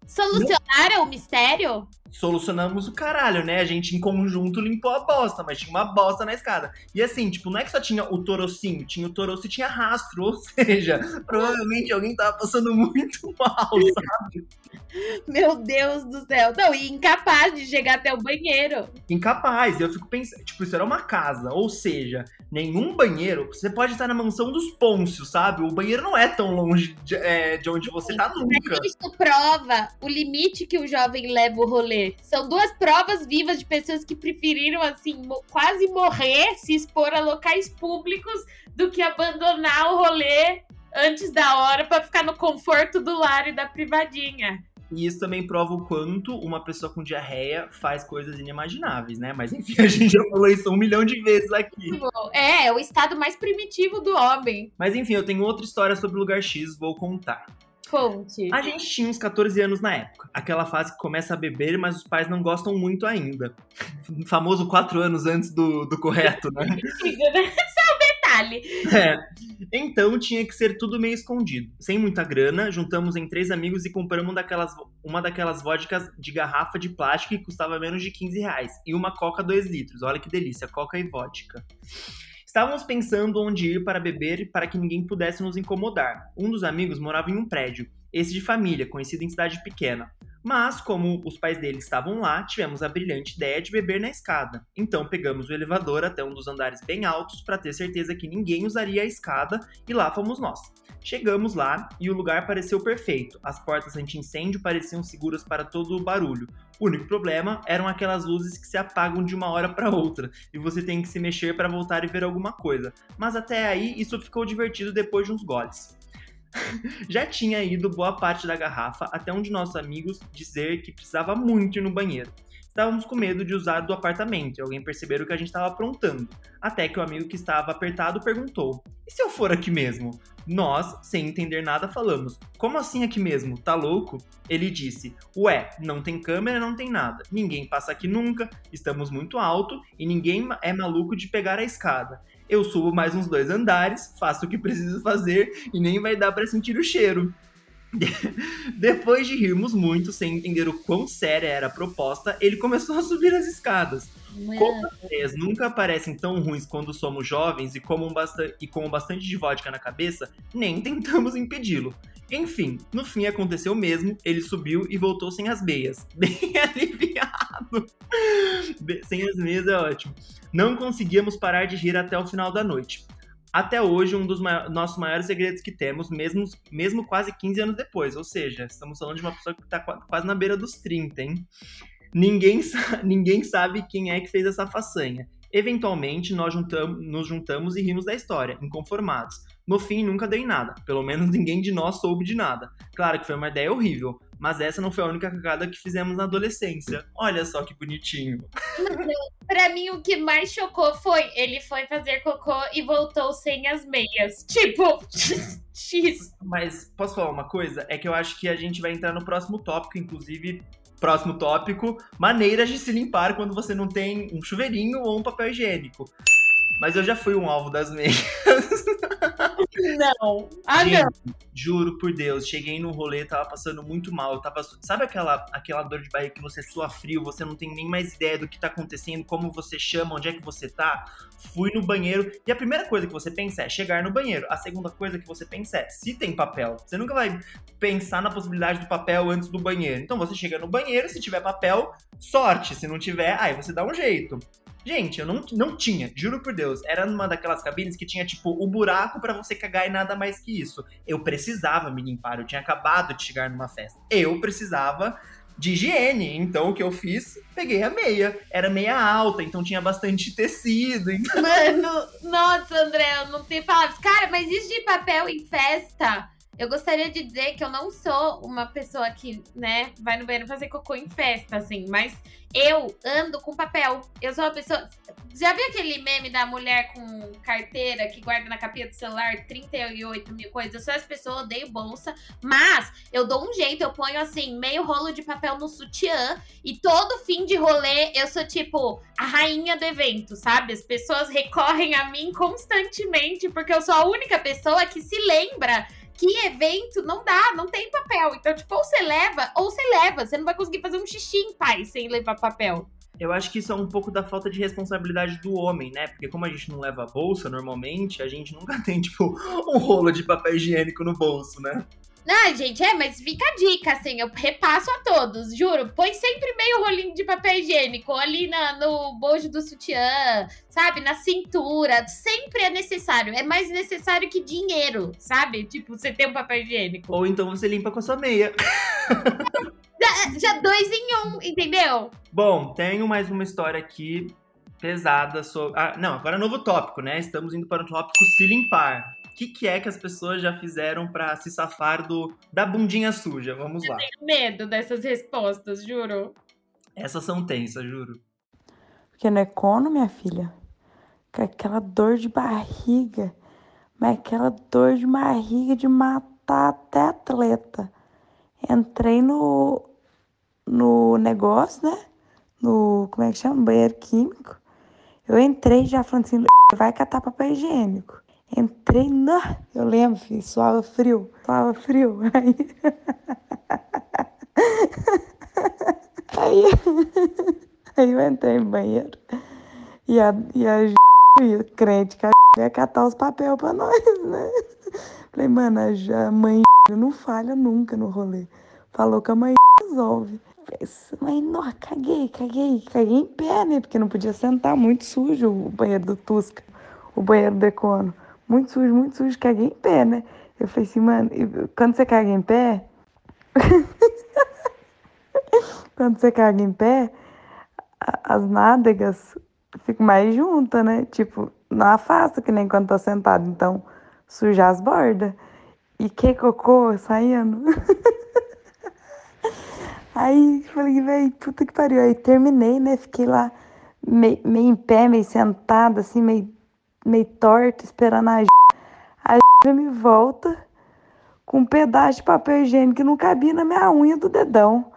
Solucionaram o mistério? Solucionamos o caralho, né? A gente em conjunto limpou a bosta, mas tinha uma bosta na escada. E assim, tipo, não é que só tinha o torocinho, tinha o toroço e tinha rastro. Ou seja, provavelmente alguém tava passando muito mal, sabe? Meu Deus do céu. Não, e incapaz de chegar até o banheiro. Incapaz. Eu fico pensando, tipo, isso era uma casa. Ou seja, nenhum banheiro. Você pode estar na mansão dos Pôncios, sabe? O banheiro não é tão longe de, é, de onde você tá nunca. Isso prova o limite que o jovem leva o rolê. São duas provas vivas de pessoas que preferiram, assim, quase morrer, se expor a locais públicos, do que abandonar o rolê antes da hora para ficar no conforto do lar e da privadinha. E isso também prova o quanto uma pessoa com diarreia faz coisas inimagináveis, né? Mas enfim, a gente já falou isso um milhão de vezes aqui. É, é o estado mais primitivo do homem. Mas enfim, eu tenho outra história sobre o lugar X, vou contar. Conte. A gente tinha uns 14 anos na época. Aquela fase que começa a beber, mas os pais não gostam muito ainda. O famoso 4 anos antes do, do correto, né? Só um detalhe. É. Então tinha que ser tudo meio escondido. Sem muita grana, juntamos em três amigos e compramos uma daquelas, uma daquelas vodkas de garrafa de plástico que custava menos de 15 reais. E uma coca 2 litros. Olha que delícia, coca e vodka. Estávamos pensando onde ir para beber para que ninguém pudesse nos incomodar. Um dos amigos morava em um prédio, esse de família, conhecido em cidade pequena. Mas, como os pais dele estavam lá, tivemos a brilhante ideia de beber na escada. Então, pegamos o elevador até um dos andares bem altos para ter certeza que ninguém usaria a escada e lá fomos nós. Chegamos lá e o lugar pareceu perfeito. As portas anti-incêndio pareciam seguras para todo o barulho. O único problema eram aquelas luzes que se apagam de uma hora para outra e você tem que se mexer para voltar e ver alguma coisa. Mas até aí isso ficou divertido depois de uns goles. Já tinha ido boa parte da garrafa até um de nossos amigos dizer que precisava muito ir no banheiro. Estávamos com medo de usar do apartamento e alguém perceber o que a gente estava aprontando. Até que o amigo que estava apertado perguntou: E se eu for aqui mesmo? Nós, sem entender nada, falamos: Como assim aqui mesmo? Tá louco? Ele disse: Ué, não tem câmera, não tem nada. Ninguém passa aqui nunca, estamos muito alto e ninguém é maluco de pegar a escada. Eu subo mais uns dois andares, faço o que preciso fazer e nem vai dar para sentir o cheiro. Depois de rirmos muito sem entender o quão séria era a proposta, ele começou a subir as escadas. Como as ideias nunca parecem tão ruins quando somos jovens e, como um e com bastante de vodka na cabeça, nem tentamos impedi-lo. Enfim, no fim aconteceu mesmo, ele subiu e voltou sem as meias. Bem aliviado. Sem as meias é ótimo. Não conseguíamos parar de rir até o final da noite. Até hoje, um dos nossos maiores segredos que temos, mesmo, mesmo quase 15 anos depois. Ou seja, estamos falando de uma pessoa que está quase na beira dos 30, hein? Ninguém, ninguém sabe quem é que fez essa façanha. Eventualmente, nós nos juntamos e rimos da história, inconformados. No fim, nunca deu em nada. Pelo menos ninguém de nós soube de nada. Claro que foi uma ideia horrível, mas essa não foi a única cagada que fizemos na adolescência. Olha só que bonitinho. Pra mim, o que mais chocou foi ele foi fazer cocô e voltou sem as meias. Tipo, X. Mas posso falar uma coisa? É que eu acho que a gente vai entrar no próximo tópico, inclusive próximo tópico, maneiras de se limpar quando você não tem um chuveirinho ou um papel higiênico. Mas eu já fui um alvo das meias. Não. Ah, Gente, não. Juro por Deus, cheguei num rolê, tava passando muito mal. Tava, sabe aquela, aquela dor de barriga que você sua frio, você não tem nem mais ideia do que tá acontecendo, como você chama, onde é que você tá? Fui no banheiro e a primeira coisa que você pensa é chegar no banheiro. A segunda coisa que você pensa é se tem papel. Você nunca vai pensar na possibilidade do papel antes do banheiro. Então você chega no banheiro, se tiver papel, sorte. Se não tiver, aí você dá um jeito. Gente, eu não, não tinha, juro por Deus. Era numa daquelas cabines que tinha, tipo, o um buraco para você cagar e nada mais que isso. Eu precisava me limpar, eu tinha acabado de chegar numa festa. Eu precisava de higiene. Então o que eu fiz? Peguei a meia. Era meia alta, então tinha bastante tecido. Então... Mano, nossa, André, eu não tenho palavras. Cara, mas isso de papel em festa. Eu gostaria de dizer que eu não sou uma pessoa que, né, vai no banheiro fazer cocô em festa, assim, mas eu ando com papel. Eu sou uma pessoa. Já viu aquele meme da mulher com carteira que guarda na capinha do celular 38 mil coisas? Eu sou essa pessoa, odeio bolsa, mas eu dou um jeito, eu ponho assim, meio rolo de papel no sutiã e todo fim de rolê eu sou tipo a rainha do evento, sabe? As pessoas recorrem a mim constantemente porque eu sou a única pessoa que se lembra que evento não dá, não tem papel. Então, tipo, ou você leva, ou você leva. Você não vai conseguir fazer um xixi em paz sem levar papel. Eu acho que isso é um pouco da falta de responsabilidade do homem, né? Porque como a gente não leva bolsa normalmente, a gente nunca tem, tipo, um rolo de papel higiênico no bolso, né? Não, gente, é, mas fica a dica, assim, eu repasso a todos, juro. Põe sempre meio rolinho de papel higiênico ali na, no bojo do sutiã, sabe? Na cintura. Sempre é necessário. É mais necessário que dinheiro, sabe? Tipo, você ter um papel higiênico. Ou então você limpa com a sua meia. já, já dois em um, entendeu? Bom, tenho mais uma história aqui pesada sobre. Ah, não, agora é novo tópico, né? Estamos indo para o tópico se limpar. O que, que, é que as pessoas já fizeram para se safar do da bundinha suja? Vamos lá. Eu tenho medo dessas respostas, juro. Essas são tensas, juro. Porque não é cono, minha filha. Com aquela dor de barriga. Mas aquela dor de barriga de matar até atleta. Entrei no, no negócio, né? No, como é que chama? Banheiro químico. Eu entrei já falando assim, vai catar papel higiênico. Entrei na. Eu lembro, filho, suava frio. Suava frio. Aí. Aí, aí eu entrei no banheiro. E a, e a, crente que a ia catar os papéis pra nós, né? Falei, mano, a mãe não falha nunca no rolê. Falou que a mãe resolve. Mãe, não, caguei, caguei. Caguei em pé, né? Porque não podia sentar, muito sujo o banheiro do Tusca, o banheiro do Econo muito sujo, muito sujo, caguei em pé, né? Eu falei assim, mano, quando você caga em pé. quando você caga em pé, as nádegas ficam mais juntas, né? Tipo, não afasta que nem quando tô sentado. Então, sujar as bordas. E que cocô saindo. Aí falei, velho, puta que pariu. Aí terminei, né? Fiquei lá meio, meio em pé, meio sentada, assim, meio meio torta, esperando a a me volta com um pedaço de papel higiênico que não cabia na minha unha do dedão.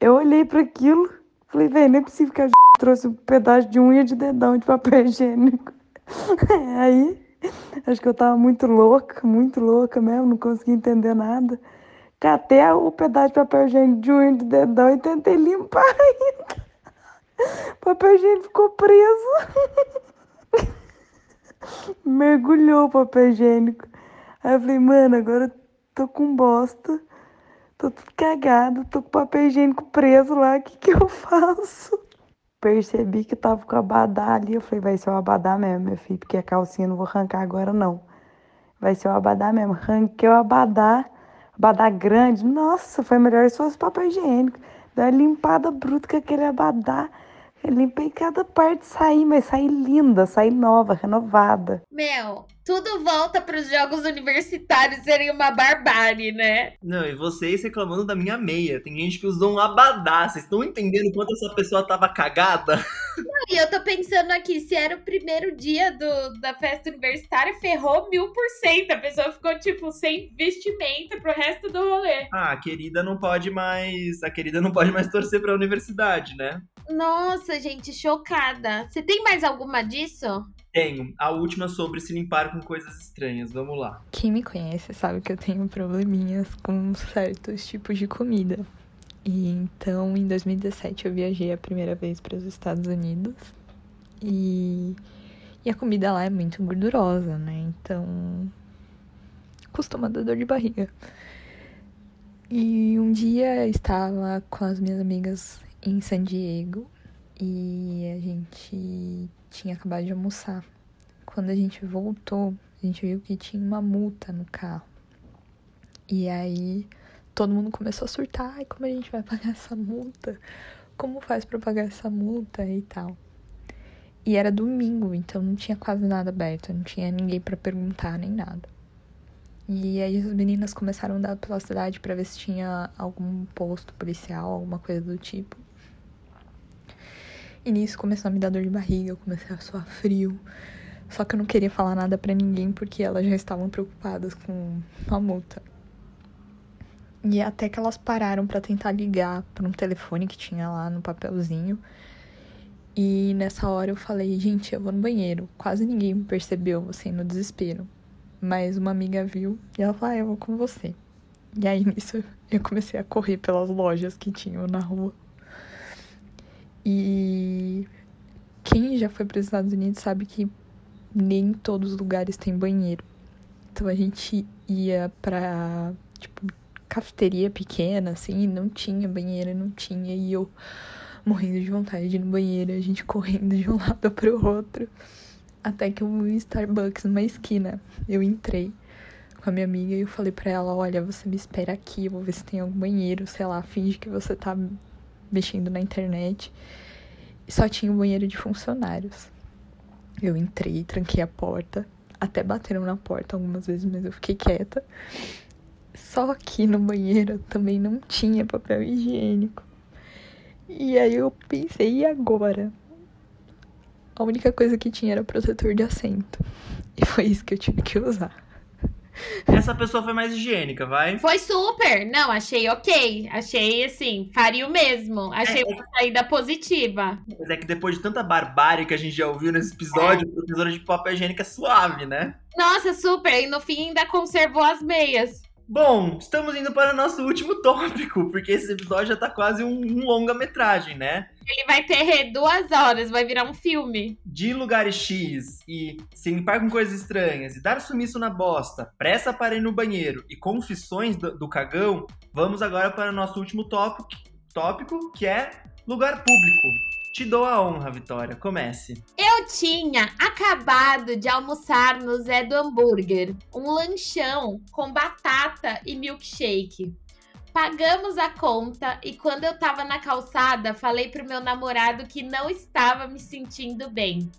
Eu olhei para aquilo, falei, velho, não é possível que a trouxe um pedaço de unha de dedão de papel higiênico. Aí, acho que eu tava muito louca, muito louca mesmo, não conseguia entender nada. Catei o pedaço de papel higiênico de unha do dedão e tentei limpar ainda. O papel higiênico ficou preso. Mergulhou o papel higiênico. Aí eu falei, mano, agora eu tô com bosta. Tô tudo cagado, tô com papel higiênico preso lá, o que que eu faço? Percebi que tava com o abadá ali, eu falei, vai ser o abadá mesmo, meu filho, porque a calcinha eu não vou arrancar agora não. Vai ser o abadá mesmo. Arranquei o abadá, abadá grande, nossa, foi melhor se fosse papel higiênico. Uma limpada bruta com aquele abadá. Eu limpei cada parte, saí, mas saí linda, saí nova, renovada. Meu, tudo volta para os jogos universitários serem uma barbárie, né? Não, e vocês reclamando da minha meia. Tem gente que usou um abadá. Vocês estão entendendo quanto essa pessoa tava cagada? Não, e eu tô pensando aqui, se era o primeiro dia do, da festa universitária, ferrou mil por cento. A pessoa ficou, tipo, sem vestimenta pro resto do rolê. Ah, a querida não pode mais. A querida não pode mais torcer pra universidade, né? Nossa, gente, chocada. Você tem mais alguma disso? Tenho. A última sobre se limpar com coisas estranhas. Vamos lá. Quem me conhece sabe que eu tenho probleminhas com certos tipos de comida. E então, em 2017, eu viajei a primeira vez para os Estados Unidos. E, e a comida lá é muito gordurosa, né? Então, costuma dar dor de barriga. E um dia eu estava com as minhas amigas em San Diego e a gente tinha acabado de almoçar. Quando a gente voltou, a gente viu que tinha uma multa no carro. E aí todo mundo começou a surtar, ai, como a gente vai pagar essa multa? Como faz para pagar essa multa e tal. E era domingo, então não tinha quase nada aberto, não tinha ninguém para perguntar nem nada. E aí as meninas começaram a andar pela cidade para ver se tinha algum posto policial, alguma coisa do tipo. E nisso começou a me dar dor de barriga, eu comecei a suar frio. Só que eu não queria falar nada para ninguém porque elas já estavam preocupadas com a multa. E até que elas pararam para tentar ligar para um telefone que tinha lá no papelzinho. E nessa hora eu falei, gente, eu vou no banheiro. Quase ninguém me percebeu, assim, no desespero. Mas uma amiga viu e ela falou, ah, eu vou com você. E aí nisso eu comecei a correr pelas lojas que tinham na rua. E quem já foi para os Estados Unidos sabe que nem todos os lugares têm banheiro. Então a gente ia pra, tipo, cafeteria pequena, assim, não tinha banheiro, não tinha. E eu morrendo de vontade de ir no banheiro, a gente correndo de um lado pro outro. Até que um Starbucks numa esquina. Eu entrei com a minha amiga e eu falei pra ela, olha, você me espera aqui, eu vou ver se tem algum banheiro, sei lá, finge que você tá mexendo na internet. E só tinha um banheiro de funcionários. Eu entrei, tranquei a porta. Até bateram na porta algumas vezes, mas eu fiquei quieta. Só que no banheiro também não tinha papel higiênico. E aí eu pensei, e agora? A única coisa que tinha era protetor de assento. E foi isso que eu tive que usar. Essa pessoa foi mais higiênica, vai? Foi super. Não, achei ok. Achei assim, faria o mesmo. Achei É. uma saída positiva. Mas é que depois de tanta barbárie que a gente já ouviu nesse episódio, É. a tesoura de papel higiênico é suave, né? Nossa, super. E no fim ainda conservou as meias. Bom, estamos indo para o nosso último tópico, porque esse episódio já tá quase um, um longa-metragem, né? Ele vai ter duas horas, vai virar um filme. De lugares X e se limpar com coisas estranhas e dar sumiço na bosta, pressa para ir no banheiro e confissões do, do cagão, vamos agora para o nosso último tópico, tópico, que é lugar público. Te dou a honra, Vitória. Comece. Eu tinha acabado de almoçar no Zé do Hambúrguer, um lanchão com batata e milkshake. Pagamos a conta e quando eu tava na calçada, falei pro meu namorado que não estava me sentindo bem.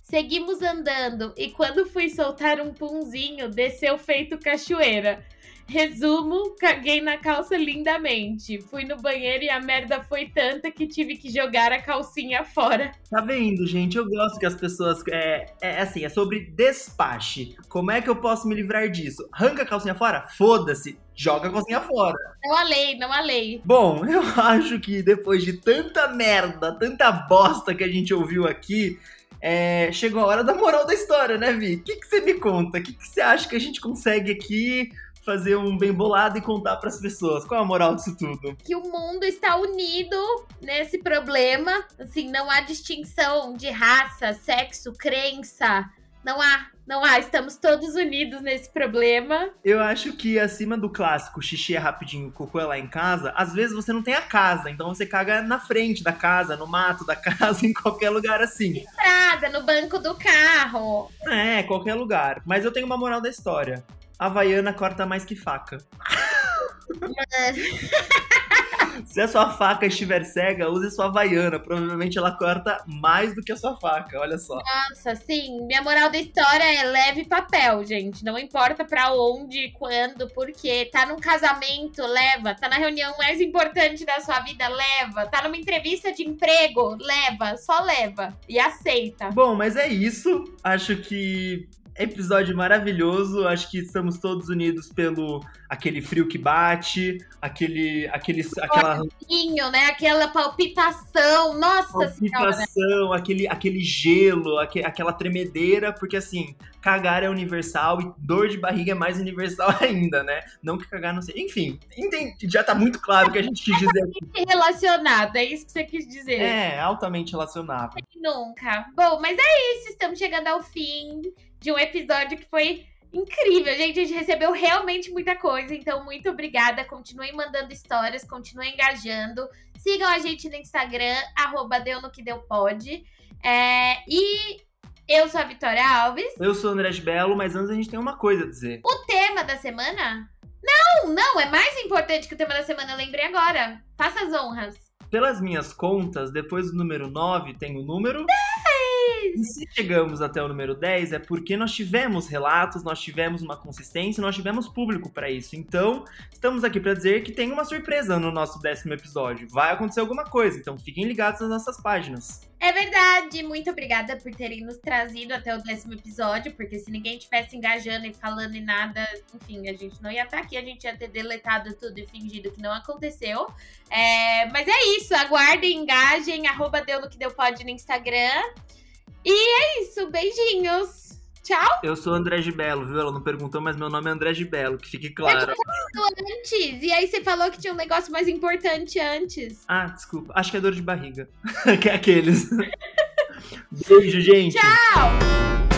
Seguimos andando e quando fui soltar um punzinho, desceu feito cachoeira. Resumo, caguei na calça lindamente. Fui no banheiro e a merda foi tanta que tive que jogar a calcinha fora. Tá vendo, gente? Eu gosto que as pessoas. É, é assim, é sobre despache. Como é que eu posso me livrar disso? Arranca a calcinha fora? Foda-se. Joga a calcinha fora. Não a lei, não a lei. Bom, eu acho que depois de tanta merda, tanta bosta que a gente ouviu aqui, é, chegou a hora da moral da história, né, Vi? O que, que você me conta? O que, que você acha que a gente consegue aqui fazer um bem bolado e contar pras pessoas. Qual é a moral disso tudo? Que o mundo está unido nesse problema. Assim, não há distinção de raça, sexo, crença. Não há, não há. Estamos todos unidos nesse problema. Eu acho que acima do clássico xixi é rapidinho, cocô é lá em casa, às vezes você não tem a casa, então você caga na frente da casa, no mato da casa, em qualquer lugar assim. Nada, no banco do carro. É, qualquer lugar. Mas eu tenho uma moral da história. A Havaiana corta mais que faca. Se a sua faca estiver cega, use sua Havaiana. Provavelmente ela corta mais do que a sua faca, olha só. Nossa, sim. Minha moral da história é leve papel, gente. Não importa pra onde, quando, porque tá num casamento, leva. Tá na reunião mais importante da sua vida, leva. Tá numa entrevista de emprego, leva. Só leva. E aceita. Bom, mas é isso. Acho que episódio maravilhoso. Acho que estamos todos unidos pelo aquele frio que bate, aquele aquele aquela Vinho, né? Aquela palpitação. Nossa senhora. palpitação, aquele aquele gelo, aque- aquela tremedeira, porque assim, cagar é universal e dor de barriga é mais universal ainda, né? Não que cagar não seja. Enfim, entendi, já tá muito claro o que a gente quis dizer aqui. Relacionado, é isso que você quis dizer. É, altamente relacionável. Nunca. Bom, mas é isso. Estamos chegando ao fim de um episódio que foi incrível, gente. A gente recebeu realmente muita coisa. Então, muito obrigada. Continuem mandando histórias, continuem engajando. Sigam a gente no Instagram, arroba deu no que deu pode. É, e eu sou a Vitória Alves. Eu sou o André de Belo, mas antes a gente tem uma coisa a dizer. O tema da semana? Não, não, é mais importante que o tema da semana, eu lembrei agora. Faça as honras. Pelas minhas contas, depois do número 9 tem o número. E se chegamos até o número 10 é porque nós tivemos relatos, nós tivemos uma consistência, nós tivemos público para isso. Então, estamos aqui para dizer que tem uma surpresa no nosso décimo episódio. Vai acontecer alguma coisa, então fiquem ligados nas nossas páginas. É verdade, muito obrigada por terem nos trazido até o décimo episódio, porque se ninguém tivesse engajando e falando e nada, enfim, a gente não ia estar aqui, a gente ia ter deletado tudo e fingido que não aconteceu. É, mas é isso, aguardem, engajem, arroba deu no que deu pode no Instagram. E é isso, beijinhos. Tchau. Eu sou André de Belo, viu? Ela não perguntou, mas meu nome é André de Belo, que fique claro. Antes, e aí você falou que tinha um negócio mais importante antes. Ah, desculpa. Acho que é dor de barriga. que é aqueles. Beijo, gente. Tchau!